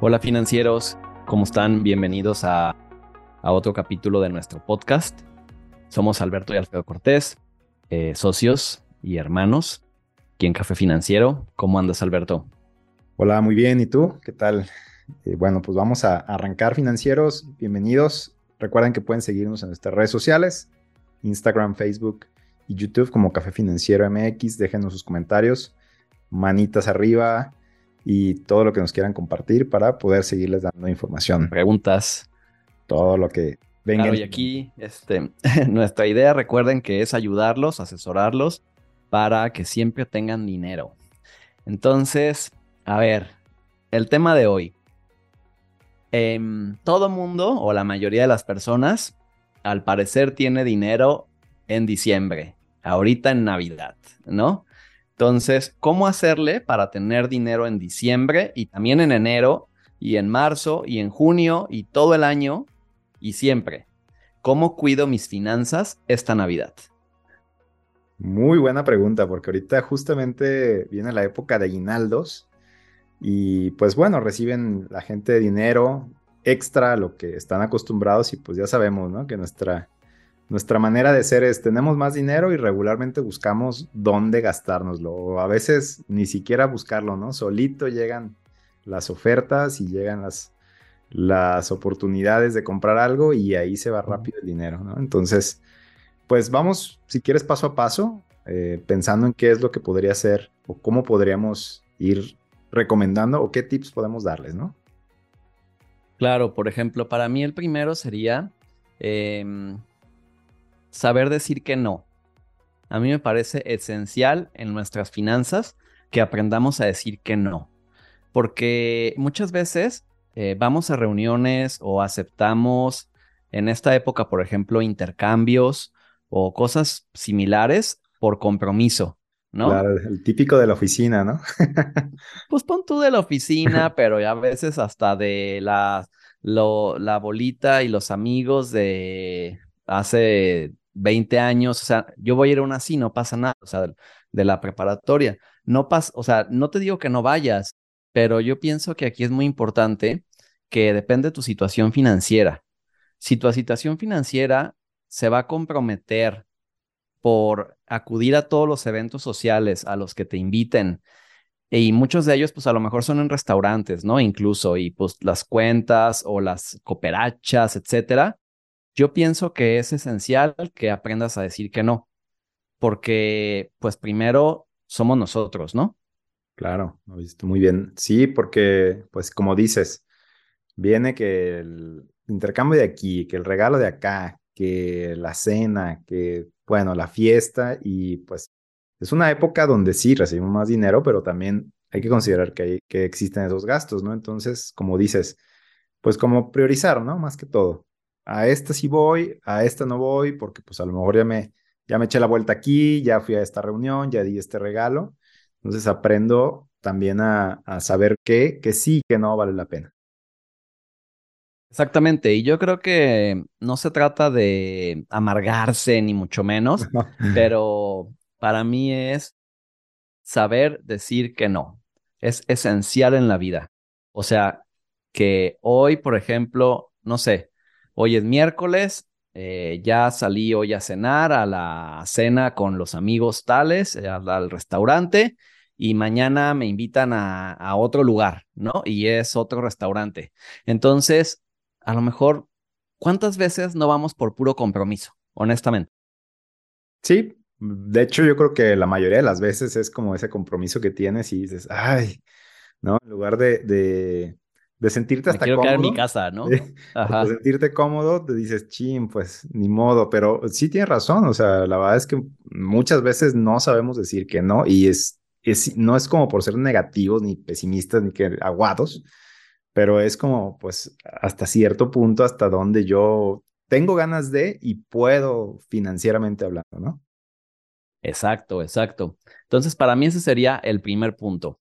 Hola financieros, ¿cómo están? Bienvenidos a, otro capítulo de nuestro podcast. Somos Alberto y Alfredo Cortés, eh, socios y hermanos aquí en Café Financiero. ¿Cómo andas, Alberto? Hola, muy bien. ¿Y tú? ¿Qué tal? Eh, bueno, pues vamos a arrancar financieros. Bienvenidos. Recuerden que pueden seguirnos en nuestras redes sociales, Instagram, Facebook y YouTube como Café Financiero MX. Déjenos sus comentarios, manitas arriba, y todo lo que nos quieran compartir para poder seguirles dando información. Preguntas. Todo lo que venga. Claro, y aquí este, nuestra idea, recuerden que es ayudarlos, asesorarlos para que siempre tengan dinero. Entonces, a ver, el tema de hoy. Eh, todo mundo o la mayoría de las personas, al parecer, tiene dinero en diciembre, ahorita en Navidad, ¿no? Entonces, ¿cómo hacerle para tener dinero en diciembre y también en enero y en marzo y en junio y todo el año y siempre? ¿Cómo cuido mis finanzas esta Navidad? Muy buena pregunta, porque ahorita justamente viene la época de aguinaldos y pues bueno, reciben la gente dinero extra a lo que están acostumbrados y pues ya sabemos, ¿no? Que nuestra nuestra manera de ser es, tenemos más dinero y regularmente buscamos dónde gastárnoslo. O a veces ni siquiera buscarlo, ¿no? Solito llegan las ofertas y llegan las, las oportunidades de comprar algo y ahí se va rápido el dinero, ¿no? Entonces, pues vamos, si quieres, paso a paso, eh, pensando en qué es lo que podría ser o cómo podríamos ir recomendando o qué tips podemos darles, ¿no? Claro, por ejemplo, para mí el primero sería em, saber decir que no. A mí me parece esencial en nuestras finanzas que aprendamos a decir que no. Porque muchas veces eh, vamos a reuniones o aceptamos en esta época, por ejemplo, intercambios o cosas similares por compromiso, ¿no? Claro, el típico de la oficina, ¿no? pues pon tú de la oficina, pero ya a veces hasta de la, la bolita y los amigos de hace 20 años, o sea, yo voy a ir a una así, no pasa nada, o sea, de, la preparatoria. No pasa, o sea, no te digo que no vayas, pero yo pienso que aquí es muy importante que depende de tu situación financiera. Si tu situación financiera se va a comprometer por acudir a todos los eventos sociales a los que te inviten, y muchos de ellos, pues a lo mejor son en restaurantes, ¿no? Incluso, y pues las cuentas o las cooperachas, etcétera, yo pienso que es esencial que aprendas a decir que no, porque pues primero somos nosotros, ¿no? Claro, muy bien. Sí, porque pues como dices, viene que el intercambio de aquí, que el regalo de acá, que la cena, que bueno, la fiesta y pues es una época donde sí recibimos más dinero, pero también hay que considerar que, hay, que existen esos gastos, ¿no? Entonces, como dices, pues como priorizar, ¿no? Más que todo a esta sí voy, a esta no voy, porque pues a lo mejor ya me, ya me eché la vuelta aquí, ya fui a esta reunión, ya di este regalo. Entonces aprendo también a, saber qué, que sí, que no vale la pena. Exactamente, y yo creo que no se trata de amargarse ni mucho menos, pero para mí es saber decir que no. Es esencial en la vida. O sea, que hoy, por ejemplo, no sé, Hoy es miércoles, eh, ya salí hoy a cenar a la cena con los amigos tales, eh, al, restaurante, y mañana me invitan a, a otro lugar, ¿no? Y es otro restaurante. Entonces, a lo mejor, ¿cuántas veces no vamos por puro compromiso, honestamente? Sí, de hecho yo creo que la mayoría de las veces es como ese compromiso que tienes y dices, ay, ¿no? En lugar de, de, de sentirte hasta quiero cómodo. en mi casa, ¿no? Ajá. De sentirte cómodo, te dices, chin, pues ni modo, pero sí tienes razón, o sea, la verdad es que muchas veces no sabemos decir que no y es, es no es como por ser negativos ni pesimistas ni que aguados, pero es como pues hasta cierto punto hasta donde yo tengo ganas de y puedo financieramente hablando, ¿no? Exacto, exacto. Entonces, para mí ese sería el primer punto.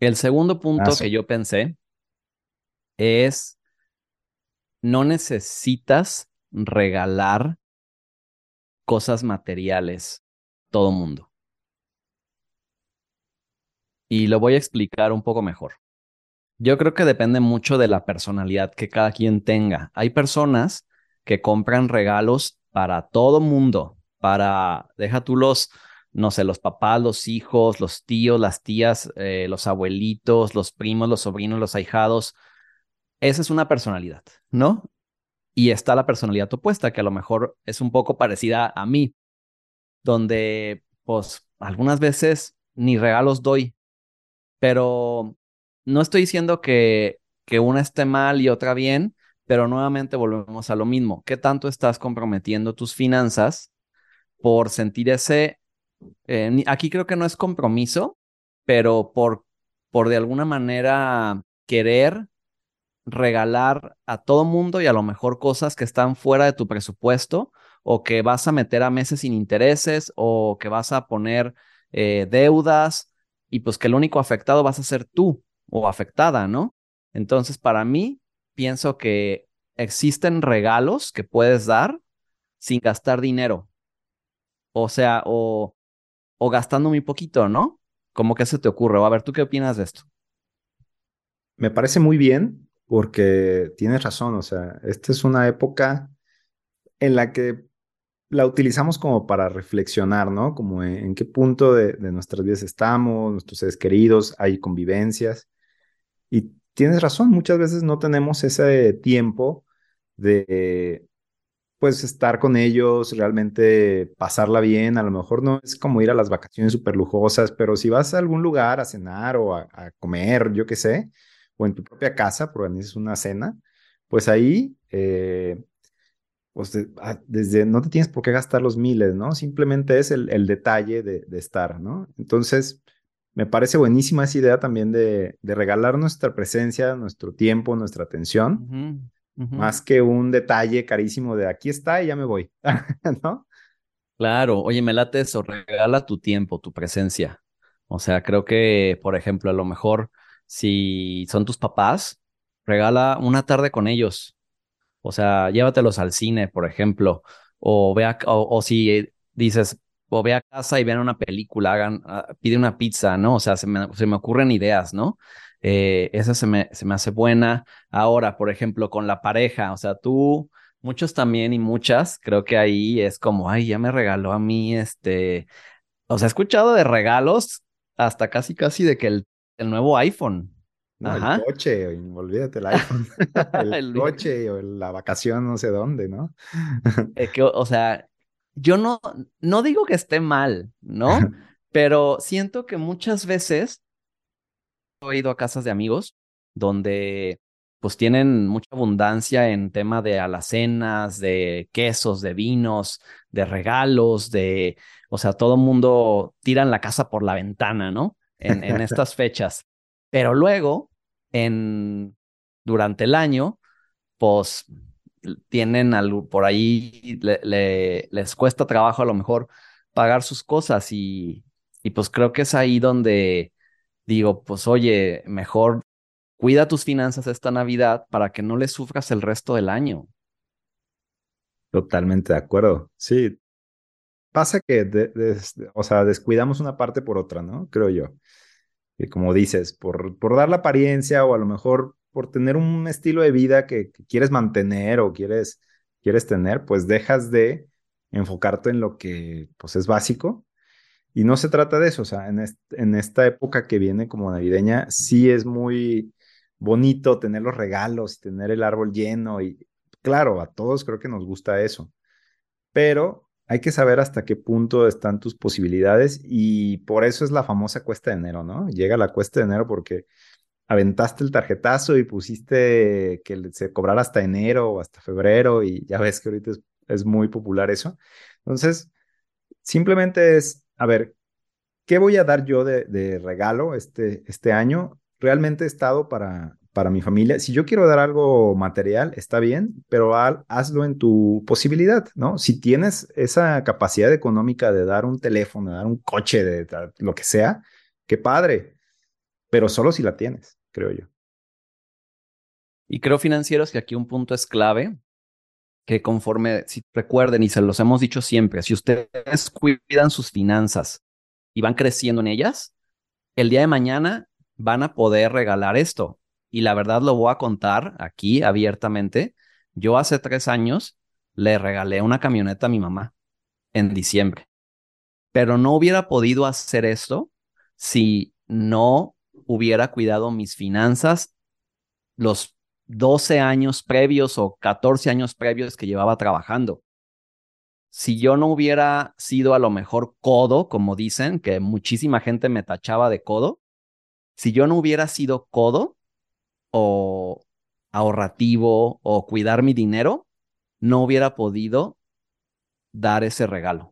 El segundo punto que yo pensé es, no necesitas regalar cosas materiales todo mundo. Y lo voy a explicar un poco mejor. Yo creo que depende mucho de la personalidad que cada quien tenga. Hay personas que compran regalos para todo mundo, para, deja tú los, no sé, los papás, los hijos, los tíos, las tías, eh, los abuelitos, los primos, los sobrinos, los ahijados. Esa es una personalidad, ¿no? Y está la personalidad opuesta, que a lo mejor es un poco parecida a mí, donde, pues, algunas veces ni regalos doy, pero no estoy diciendo que, que una esté mal y otra bien, pero nuevamente volvemos a lo mismo. ¿Qué tanto estás comprometiendo tus finanzas por sentir ese... Eh, aquí creo que no es compromiso, pero por, por de alguna manera querer regalar a todo mundo y a lo mejor cosas que están fuera de tu presupuesto o que vas a meter a meses sin intereses o que vas a poner eh, deudas y pues que el único afectado vas a ser tú o afectada, ¿no? Entonces, para mí, pienso que existen regalos que puedes dar sin gastar dinero. O sea, o, o gastando muy poquito, ¿no? ¿Cómo que se te ocurre? a ver, ¿tú qué opinas de esto? Me parece muy bien porque tienes razón, o sea, esta es una época en la que la utilizamos como para reflexionar, ¿no? Como en, qué punto de, de, nuestras vidas estamos, nuestros seres queridos, hay convivencias. Y tienes razón, muchas veces no tenemos ese tiempo de, pues, estar con ellos, realmente pasarla bien. A lo mejor no es como ir a las vacaciones súper lujosas, pero si vas a algún lugar a cenar o a, comer, yo qué sé, o en tu propia casa, es una cena, pues ahí, eh, pues ah, desde, no te tienes por qué gastar los miles, ¿no? Simplemente es el, detalle de, de, estar, ¿no? Entonces, me parece buenísima esa idea también de, regalar nuestra presencia, nuestro tiempo, nuestra atención, más que un detalle carísimo de aquí está y ya me voy, ¿no? Claro, oye, me late eso, regala tu tiempo, tu presencia. O sea, creo que, por ejemplo, a lo mejor si son tus papás, regala una tarde con ellos. O sea, llévatelos al cine, por ejemplo, o vea, o si dices, o ve a casa y vean una película, hagan, pide una pizza, ¿no? O sea, se me, se me ocurren ideas, ¿no? Eh, esa se me, se me hace buena. Ahora, por ejemplo, con la pareja, o sea, tú, muchos también y muchas, creo que ahí es como, ay, ya me regaló a mí este, o sea, he escuchado de regalos hasta casi, casi de que el, el nuevo iPhone. Ajá. El coche, olvídate el iPhone. el, coche o la vacación no sé dónde, ¿no? es que, o sea, yo no, no digo que esté mal, ¿no? Pero siento que muchas veces he ido a casas de amigos donde pues tienen mucha abundancia en tema de alacenas, de quesos, de vinos, de regalos, de, o sea, todo el mundo tiran la casa por la ventana, ¿no? En, en estas fechas. Pero luego, en, durante el año, pues tienen algo, por ahí les cuesta trabajo a lo mejor pagar sus cosas y, y pues creo que es ahí donde digo, pues oye, mejor cuida tus finanzas esta Navidad para que no le sufras el resto del año. Totalmente de acuerdo. Sí. Pasa que, o sea, descuidamos una parte por otra, ¿no? Creo yo. Y como dices, por, por dar la apariencia o a lo mejor por tener un estilo de vida que, quieres mantener o quieres, quieres tener, pues dejas de enfocarte en lo que pues es básico. Y no se trata de eso, o sea, en, en esta época que viene como navideña, sí es muy bonito tener los regalos, tener el árbol lleno y claro, a todos creo que nos gusta eso, pero hay que saber hasta qué punto están tus posibilidades y por eso es la famosa cuesta de enero, ¿no? Llega la cuesta de enero porque aventaste el tarjetazo y pusiste que se cobrara hasta enero o hasta febrero y ya ves que ahorita es, muy popular eso. Entonces, simplemente es, a ver, ¿qué voy a dar yo de, regalo este, este año? Realmente he estado para, para mi familia. Si yo quiero dar algo material, está bien, pero hazlo en tu posibilidad, ¿no? Si tienes esa capacidad económica de dar un teléfono, de dar un coche, de, de lo que sea, qué padre, pero solo si la tienes creo yo. Y creo financieros que aquí un punto es clave, que conforme, si recuerden y se los hemos dicho siempre, si ustedes cuidan sus finanzas y van creciendo en ellas, el día de mañana van a poder regalar esto. Y la verdad lo voy a contar aquí abiertamente. Yo hace tres años le regalé una camioneta a mi mamá en diciembre, pero no hubiera podido hacer esto si no hubiera cuidado mis finanzas los 12 años previos o 14 años previos que llevaba trabajando. Si yo no hubiera sido a lo mejor codo, como dicen, que muchísima gente me tachaba de codo, si yo no hubiera sido codo o ahorrativo o cuidar mi dinero, no hubiera podido dar ese regalo.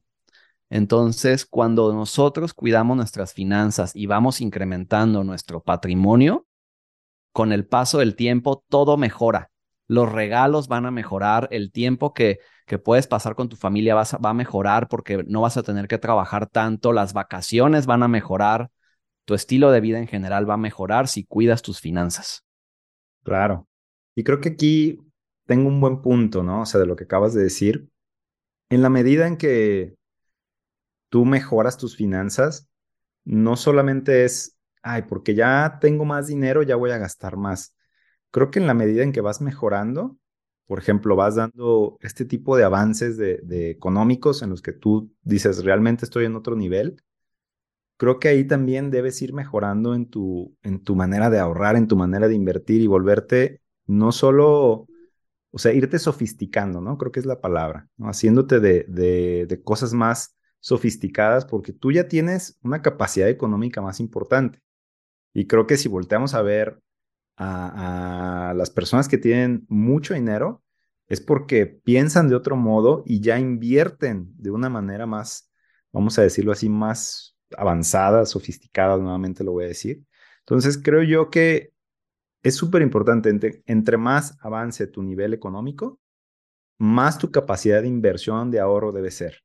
Entonces, cuando nosotros cuidamos nuestras finanzas y vamos incrementando nuestro patrimonio, con el paso del tiempo todo mejora. Los regalos van a mejorar, el tiempo que, que puedes pasar con tu familia va a mejorar porque no vas a tener que trabajar tanto, las vacaciones van a mejorar, tu estilo de vida en general va a mejorar si cuidas tus finanzas. Claro. Y creo que aquí tengo un buen punto, ¿no? O sea, de lo que acabas de decir. En la medida en que tú mejoras tus finanzas, no solamente es ay, porque ya tengo más dinero, ya voy a gastar más. Creo que en la medida en que vas mejorando, por ejemplo, vas dando este tipo de avances de, económicos en los que tú dices, realmente estoy en otro nivel, creo que ahí también debes ir mejorando en tu, en tu manera de ahorrar, en tu manera de invertir y volverte no solo, o sea, irte sofisticando, ¿no? Creo que es la palabra, ¿no? Haciéndote de, de, de cosas más sofisticadas porque tú ya tienes una capacidad económica más importante. Y creo que si volteamos a ver a, las personas que tienen mucho dinero, es porque piensan de otro modo y ya invierten de una manera más, vamos a decirlo así, más avanzada, sofisticada, nuevamente lo voy a decir. Entonces, creo yo que es súper importante, entre, más avance tu nivel económico, más tu capacidad de inversión, de ahorro debe ser.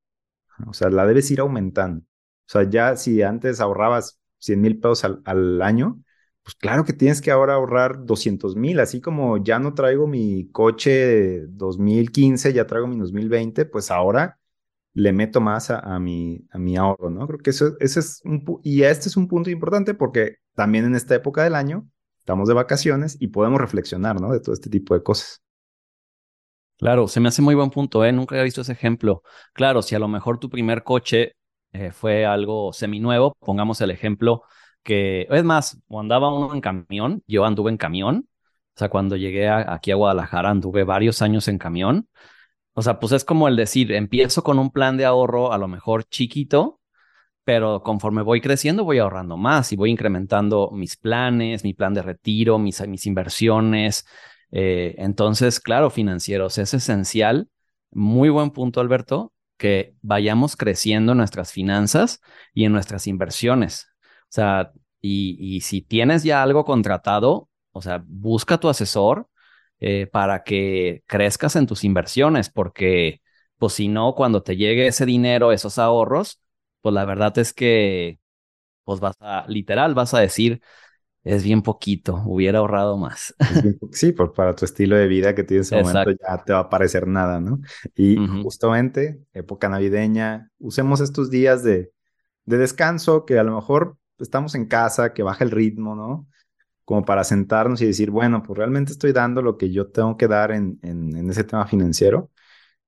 O sea, la debes ir aumentando. O sea, ya si antes ahorrabas 100 mil pesos al, año, pues claro que tienes que ahora ahorrar 200 mil, así como ya no traigo mi coche 2015, ya traigo mi 2020, pues ahora le meto más a, mi, a mi ahorro, ¿no? Creo que eso, es un, este es un punto importante porque también en esta época del año estamos de vacaciones y podemos reflexionar, ¿no? De todo este tipo de cosas. Claro, se me hace muy buen punto, ¿eh? Nunca había visto ese ejemplo. Claro, si a lo mejor tu primer coche eh, fue algo seminuevo. Pongamos el ejemplo que, es más, cuando andaba uno en camión, yo anduve en camión. O sea, cuando llegué aquí a Guadalajara, anduve varios años en camión. O sea, pues es como el decir, empiezo con un plan de ahorro a lo mejor chiquito, pero conforme voy creciendo voy ahorrando más y voy incrementando mis planes, mi plan de retiro, mis, mis inversiones. Eh, entonces, claro, financieros, es esencial. Muy buen punto, Alberto, que vayamos creciendo nuestras finanzas y en nuestras inversiones. O sea, y, si tienes ya algo contratado, o sea, busca tu asesor eh, para que crezcas en tus inversiones, porque pues si no, cuando te llegue ese dinero, esos ahorros, pues la verdad es que, pues vas a, literal, vas a decir, es bien poquito, hubiera ahorrado más. Sí, por, para tu estilo de vida que tienes en ese momento ya te va a parecer nada, ¿no? Y justamente, época navideña, usemos estos días de, de, descanso, que a lo mejor estamos en casa, que baja el ritmo, ¿no? Como para sentarnos y decir, bueno, pues realmente estoy dando lo que yo tengo que dar en, en, ese tema financiero.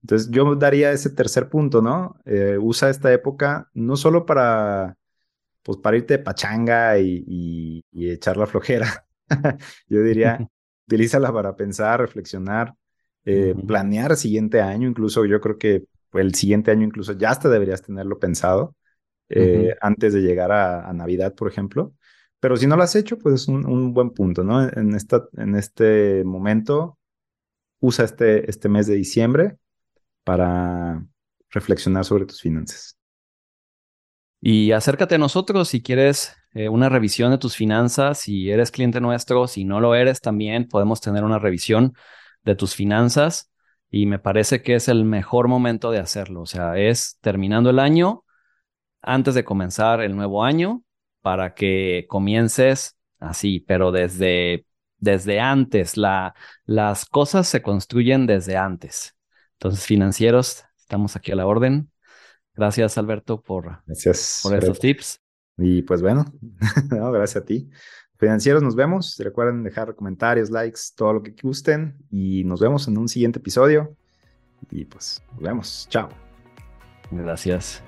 Entonces yo daría ese tercer punto, ¿no? Eh, usa esta época no solo para pues para irte de pachanga y, echar la flojera. Yo diría, utilízala para pensar, reflexionar, eh, planear el siguiente año. Incluso yo creo que el siguiente año incluso ya hasta deberías tenerlo pensado eh, antes de llegar a, Navidad, por ejemplo. Pero si no lo has hecho, pues es un, buen punto, ¿no? En, esta, en este momento, usa este, este mes de diciembre para reflexionar sobre tus finanzas. Y acércate a nosotros si quieres eh, una revisión de tus finanzas, si eres cliente nuestro, si no lo eres, también podemos tener una revisión de tus finanzas y me parece que es el mejor momento de hacerlo. O sea, es terminando el año, antes de comenzar el nuevo año, para que comiences así, pero desde, desde antes. La, las cosas se construyen desde antes. Entonces, financieros, estamos aquí a la orden. Gracias, Alberto, por, gracias, por estos tips. Y pues bueno, gracias a ti. Financieros, nos vemos. Recuerden dejar comentarios, likes, todo lo que gusten. Y nos vemos en un siguiente episodio. Y pues nos vemos. Chao. Gracias.